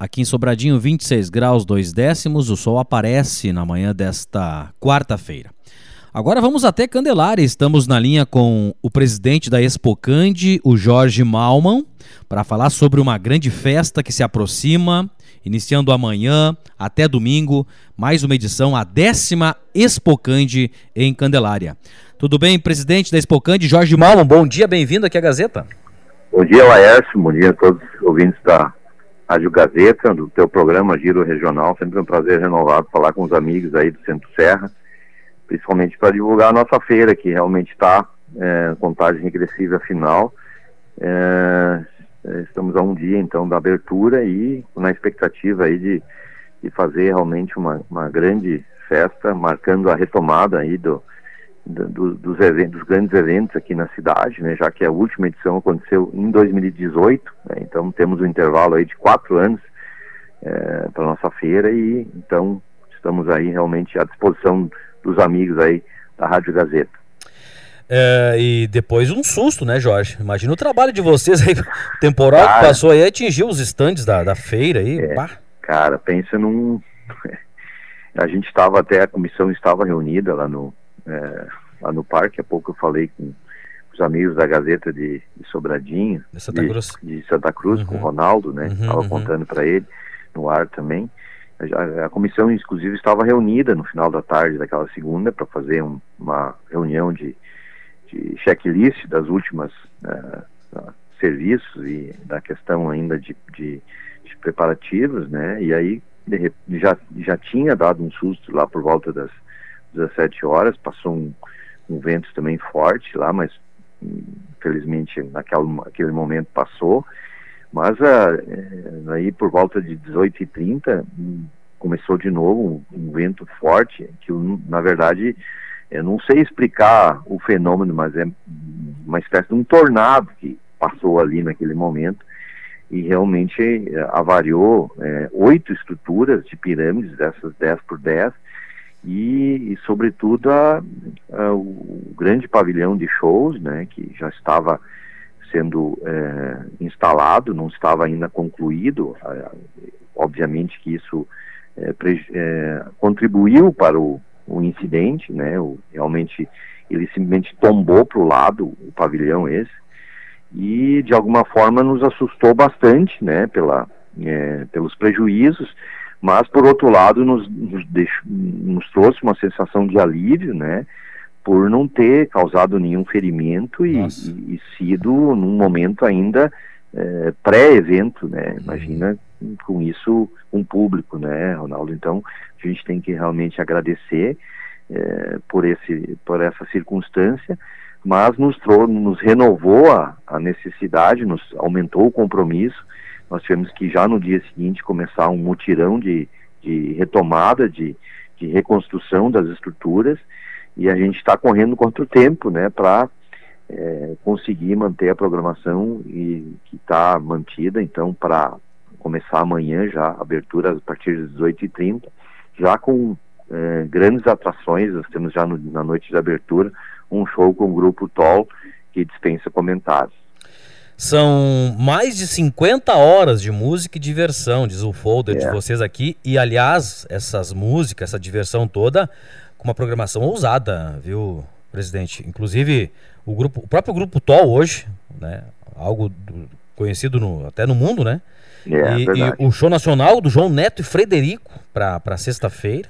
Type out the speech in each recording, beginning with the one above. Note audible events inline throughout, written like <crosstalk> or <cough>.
Aqui em Sobradinho, 26 graus 2 décimos. O sol aparece na manhã desta quarta-feira. Agora vamos até Candelária. Estamos na linha com o presidente da Expocande, o Jorge Malman, para falar sobre uma grande festa que se aproxima, iniciando amanhã até domingo, mais uma edição, a décima Expocande em Candelária. Tudo bem, presidente da Expocande, Jorge Malman? Bom dia, bem-vindo aqui à Gazeta. Bom dia, Laércio. Bom dia a todos os ouvintes da Rádio Gazeta, do teu programa Giro Regional. Sempre um prazer renovado falar com os amigos aí do Centro Serra, principalmente para divulgar a nossa feira, que realmente está é, contagem regressiva final. É, estamos a um dia, então, da abertura e na expectativa aí de, de fazer realmente uma, uma grande festa, marcando a retomada aí do, do, dos, eventos, dos grandes eventos aqui na cidade, né, já que a última edição aconteceu em 2018, né, então temos um intervalo aí de quatro anos é, para nossa feira e então estamos aí realmente à disposição dos amigos aí da Rádio Gazeta. É, e depois um susto, né, Jorge? Imagina o trabalho de vocês aí, <laughs> temporal cara, que passou aí, atingiu os estandes da, da feira aí. É, cara, pensa num. <laughs> A gente estava até, a comissão estava reunida lá no, é, lá no parque. Há pouco eu falei com os amigos da Gazeta de, de Sobradinho, de Santa Cruz, de, de Santa Cruz uhum. com o Ronaldo, né? Estava uhum, uhum. contando para ele no ar também. A, a, comissão, inclusive, estava reunida no final da tarde daquela segunda para fazer um, uma reunião de, de checklist das últimas uh, serviços e da questão ainda de, de, de preparativos, né? E aí de, já, já tinha dado um susto lá por volta das 17 horas, passou um, um vento também forte lá, mas infelizmente naquele, naquele momento passou. Mas uh, aí por volta de 18h30 um, começou de novo um, um, vento forte, que na verdade eu não sei explicar o fenômeno, mas é uma espécie de um tornado que passou ali naquele momento e realmente uh, avariou uh, oito estruturas de pirâmides, dessas 10 por 10, e, e sobretudo, a, a, o grande pavilhão de shows, né, que já estava sendo é, instalado, não estava ainda concluído. obviamente que isso é, é, contribuiu para o, o incidente, né, o, realmente ele simplesmente tombou para o lado o pavilhão esse e de alguma forma nos assustou bastante, né, pela, é, pelos prejuízos mas por outro lado nos, nos, deixou, nos trouxe uma sensação de alívio, né, por não ter causado nenhum ferimento e, e, e sido num momento ainda é, pré-evento, né, uhum. imagina com isso um público, né, Ronaldo, então a gente tem que realmente agradecer é, por, esse, por essa circunstância, mas nos, nos renovou a, a necessidade, nos aumentou o compromisso nós tivemos que já no dia seguinte começar um mutirão de, de retomada, de, de reconstrução das estruturas. E a gente está correndo contra o tempo, né, para é, conseguir manter a programação e que está mantida, então para começar amanhã já, abertura a partir das 18h30, já com é, grandes atrações, nós temos já no, na noite de abertura um show com o grupo Toll que dispensa comentários. São mais de 50 horas de música e diversão, diz o folder de é. vocês aqui. E, aliás, essas músicas, essa diversão toda, com uma programação ousada, viu, presidente? Inclusive, o, grupo, o próprio grupo TOL hoje, né? Algo do, conhecido no, até no mundo, né? É, e, e, o show nacional do João Neto e Frederico para sexta-feira.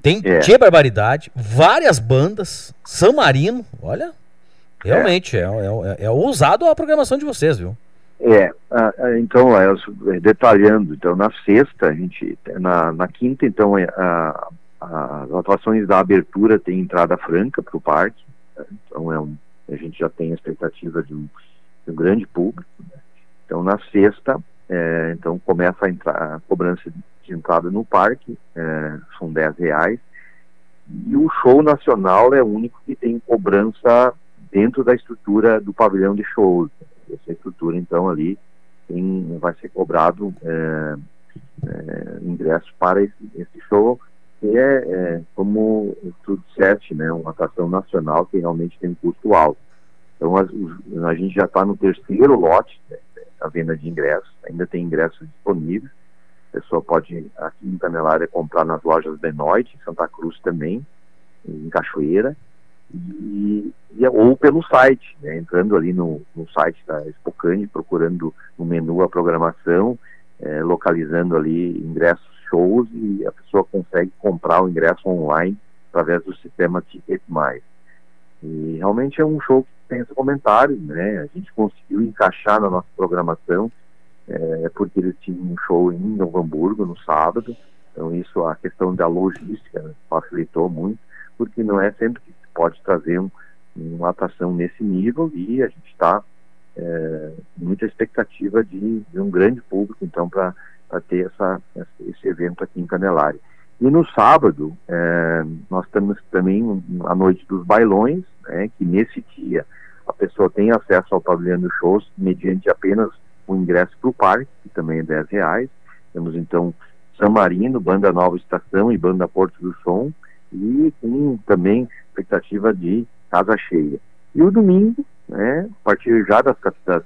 Tem é. Tia Barbaridade, várias bandas, San Marino, olha, Realmente, é, é, é, é ousado a programação de vocês, viu? É, então, detalhando, então na sexta, a gente, na, na quinta, então, é, a, a, as atuações da abertura tem entrada franca para o parque, né? então é um, a gente já tem a expectativa de um, de um grande público. Né? Então, na sexta, é, então começa a, entrar, a cobrança de entrada no parque, é, são 10 reais, e o show nacional é o único que tem cobrança dentro da estrutura do pavilhão de shows. Essa estrutura, então, ali tem, vai ser cobrado é, é, ingresso para esse, esse, show, que é, é como tu disseste, né, uma atração nacional que realmente tem um custo alto. Então, a, a gente já está no terceiro lote, né, a venda de ingressos, ainda tem ingressos disponíveis. A pessoa pode, aqui em Canelária, comprar nas lojas Benoit, em Santa Cruz também, em Cachoeira, e, e, ou pelo site, né, entrando ali no, no site da Spocane, procurando no menu a programação, é, localizando ali ingressos shows e a pessoa consegue comprar o ingresso online através do sistema Ticket. E realmente é um show que tem esse comentário, né? A gente conseguiu encaixar na nossa programação, é, porque eles tinham um show em Novo Hamburgo no sábado, então isso, a questão da logística facilitou muito, porque não é sempre que pode trazer um, uma atração nesse nível e a gente está é, muita expectativa de, de, um grande público, então, para ter essa, esse evento aqui em Candelária. E no sábado, é, nós temos também a noite dos bailões, né, que nesse dia a pessoa tem acesso ao pavilhão dos shows mediante apenas o ingresso para o parque, que também é 10 reais. Temos então San Marino, Banda Nova Estação e Banda Porto do Som, e com também expectativa de casa cheia. E o domingo, né, a partir já das, das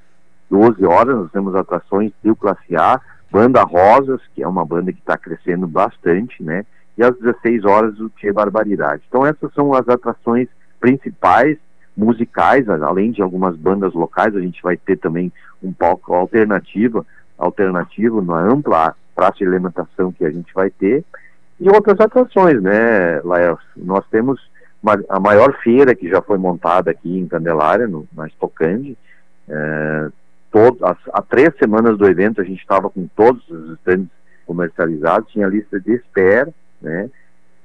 12 horas, nós temos atrações Trio Classe A, Banda Rosas, que é uma banda que está crescendo bastante, né? E às 16 horas o Tchê Barbaridade. Então essas são as atrações principais musicais, além de algumas bandas locais, a gente vai ter também um palco alternativo, alternativo na ampla praça de alimentação que a gente vai ter, e outras atrações, né, Lael? Nós temos a maior feira que já foi montada aqui em Candelária, no, na Estocande, é, todo, as, há três semanas do evento a gente estava com todos os estandes comercializados, tinha lista de espera, né?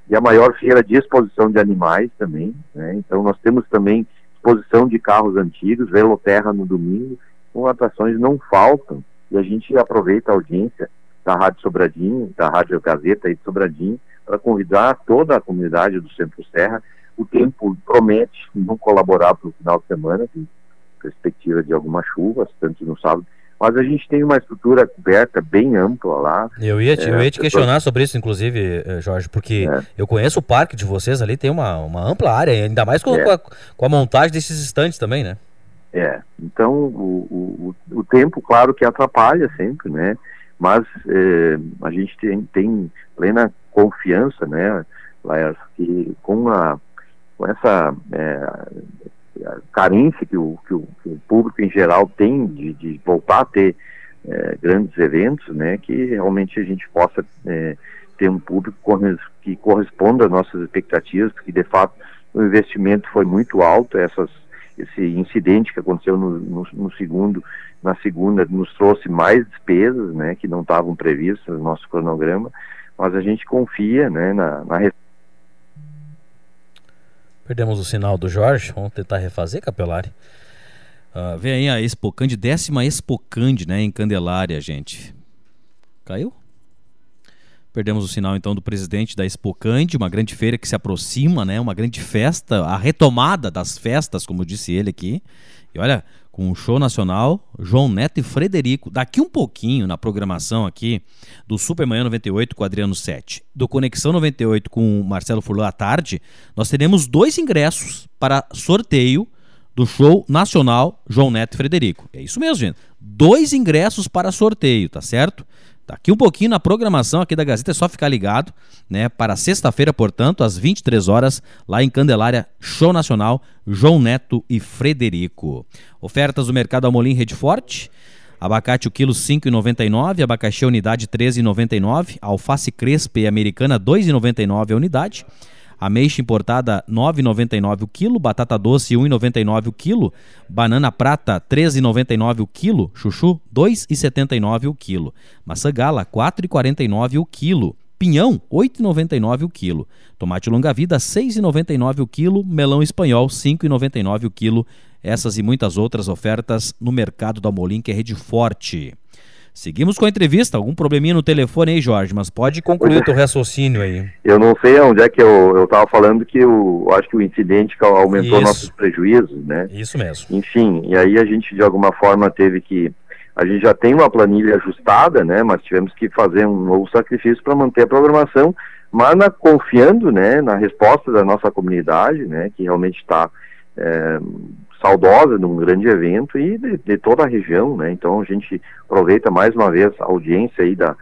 E a maior feira de exposição de animais também, né? Então nós temos também exposição de carros antigos, Veloterra no domingo, com atrações não faltam e a gente aproveita a audiência da Rádio Sobradinho, da Rádio Gazeta e de Sobradinho, para convidar toda a comunidade do Centro Serra. O tempo promete não colaborar para o final de semana, tem perspectiva de algumas chuvas, tanto no sábado, mas a gente tem uma estrutura coberta bem ampla lá. Eu ia te, é, eu ia te questionar sobre isso, inclusive, eh, Jorge, porque é. eu conheço o parque de vocês ali, tem uma, uma ampla área, ainda mais com, é. com, a, com a montagem desses estantes também, né? É, então o, o, o tempo, claro que atrapalha sempre, né? Mas eh, a gente tem, tem plena confiança, né, Laércio, que com, a, com essa é, carência que o, que o, que, o, público em geral tem de, de voltar a ter é, grandes eventos, né, que realmente a gente possa é, ter um público que corresponda às nossas expectativas, porque de fato o investimento foi muito alto, essas, esse incidente que aconteceu no, no, no segundo, na segunda, nos trouxe mais despesas, né, que não estavam previstas no nosso cronograma, mas a gente confia, né, na, na Perdemos o sinal do Jorge. Vamos tentar refazer, Capelari. Uh, vem aí a Expocande, décima Expocande, né, em Candelária, gente. Caiu? Perdemos o sinal então do presidente da Expocande, uma grande feira que se aproxima, né? Uma grande festa, a retomada das festas, como disse ele aqui. E olha, com o show nacional, João Neto e Frederico. Daqui um pouquinho na programação aqui do Supermanhã 98 com Adriano 7, do Conexão 98 com Marcelo Furlan à tarde, nós teremos dois ingressos para sorteio do show nacional João Neto e Frederico. É isso mesmo, gente. Dois ingressos para sorteio, tá certo? Daqui um pouquinho na programação aqui da Gazeta, é só ficar ligado, né? Para sexta-feira, portanto, às 23 horas, lá em Candelária, Show Nacional, João Neto e Frederico. Ofertas do Mercado Amolim Rede Forte. Abacate o quilo 5,99, abacaxi a unidade 13,99, alface crespa e americana 2,99 a unidade. Ameixa importada 9,99 o quilo, batata doce 1,99 o quilo, banana prata 13,99 o quilo, chuchu 2,79 o quilo, maçã gala 4,49 o quilo, pinhão 8,99 o quilo, tomate longa-vida 6,99 o quilo, melão espanhol 5,99 o quilo. Essas e muitas outras ofertas no mercado da Molim, que é rede forte. Seguimos com a entrevista. Algum probleminha no telefone aí, Jorge, mas pode concluir o teu raciocínio aí. Eu não sei onde é que eu estava falando que eu acho que o incidente aumentou Isso. nossos prejuízos, né? Isso mesmo. Enfim, e aí a gente de alguma forma teve que. A gente já tem uma planilha ajustada, né? Mas tivemos que fazer um novo sacrifício para manter a programação, mas na, confiando, né, na resposta da nossa comunidade, né, que realmente está é, saudosa de um grande evento e de, de, toda a região, né? Então a gente aproveita mais uma vez a audiência aí da,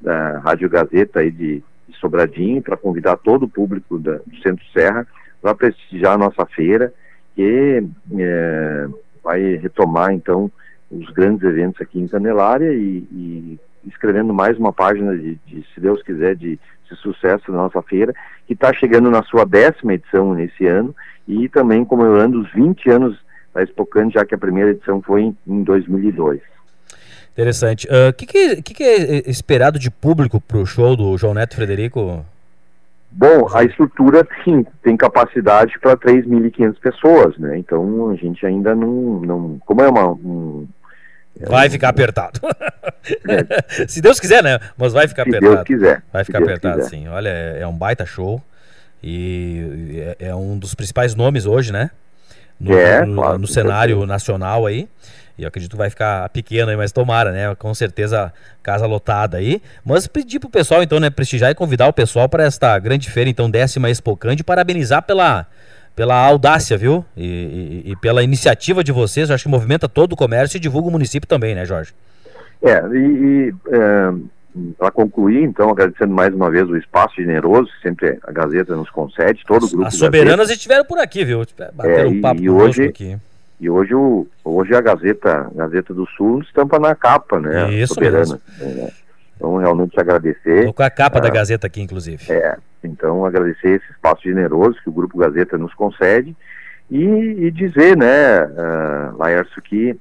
da Rádio Gazeta aí de, de Sobradinho para convidar todo o público da, do Centro Serra para prestigiar a nossa feira, que é, vai retomar então os grandes eventos aqui em Candelária e, e escrevendo mais uma página de, de, se Deus quiser, de, de sucesso da nossa feira, que está chegando na sua décima edição nesse ano e também comemorando os 20 anos da Expocante, já que a primeira edição foi em, em 2002. Interessante. O uh, que, que, que, é esperado de público para o show do João Neto Frederico? Bom, a estrutura sim tem capacidade para 3.500 pessoas, né? Então a gente ainda não, não como é uma um, Vai ficar apertado. É. <laughs> Se Deus quiser, né? Mas vai ficar Se apertado. Deus quiser. Vai ficar apertado, quiser. sim. Olha, é, é um baita show. E é, é, um dos principais nomes hoje, né? No, é, no, claro, no cenário nacional aí. E eu acredito que vai ficar pequeno aí, mas tomara, né? Com certeza, casa lotada aí. Mas pedir pro pessoal, então, né, prestigiar e convidar o pessoal para esta grande feira, então, décima Expocande, parabenizar pela, pela audácia, viu? E, e, e, pela iniciativa de vocês. Eu acho que movimenta todo o comércio e divulga o município também, né, Jorge? É, e, e é, para concluir, então, agradecendo mais uma vez o espaço generoso que sempre a Gazeta nos concede, todo o grupo. As soberanas estiveram por aqui, viu? Bateram é, um papo e hoje, aqui. E hoje, o, hoje a Gazeta, Gazeta do Sul estampa na capa, né? Isso Soberana. É, então, realmente agradecer. Estou com a capa ah, da Gazeta aqui, inclusive. É, então agradecer esse espaço generoso que o Grupo Gazeta nos concede e, e dizer, né, uh, Laércio, que,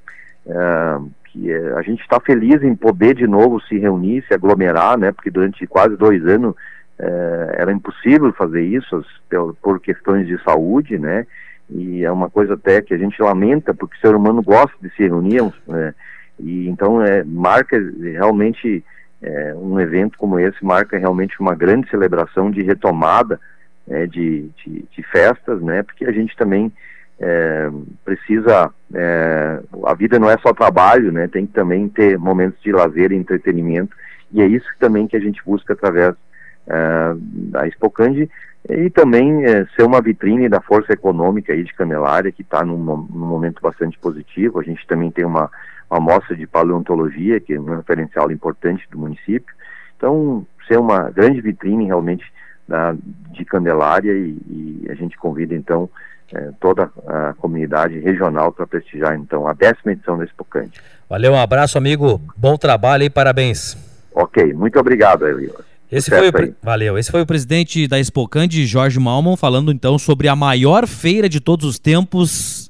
uh, que uh, a gente está feliz em poder de novo se reunir, se aglomerar, né, porque durante quase dois anos uh, era impossível fazer isso por, por questões de saúde, né, e é uma coisa até que a gente lamenta, porque o ser humano gosta de se reunir, né, e então é, marca realmente é, um evento como esse marca realmente uma grande celebração de retomada é, de, de, de, festas, né? Porque a gente também é, precisa, é, a vida não é só trabalho, né? Tem que também ter momentos de lazer e entretenimento e é isso também que a gente busca através é, da Expocande e também é, ser uma vitrine da força econômica aí de Canelária que está num, num momento bastante positivo. A gente também tem uma uma amostra de paleontologia, que é um referencial importante do município. Então, ser uma grande vitrine realmente da, de Candelária e, e, a gente convida então é, toda a comunidade regional para prestigiar então a décima edição da Expocante. Valeu, um abraço amigo, bom trabalho e parabéns. Ok, muito obrigado, Elio. Esse foi o, valeu. Esse foi o presidente da Expocante, Jorge Malman, falando então sobre a maior feira de todos os tempos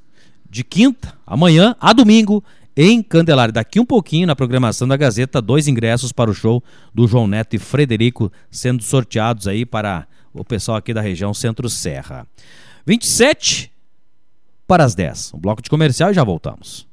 de quinta, amanhã, a domingo, em Candelária. Daqui um pouquinho, na programação da Gazeta, dois ingressos para o show do João Neto e Frederico sendo sorteados aí para o pessoal aqui da região Centro-Serra. 27 para as 10. Um bloco de comercial e já voltamos.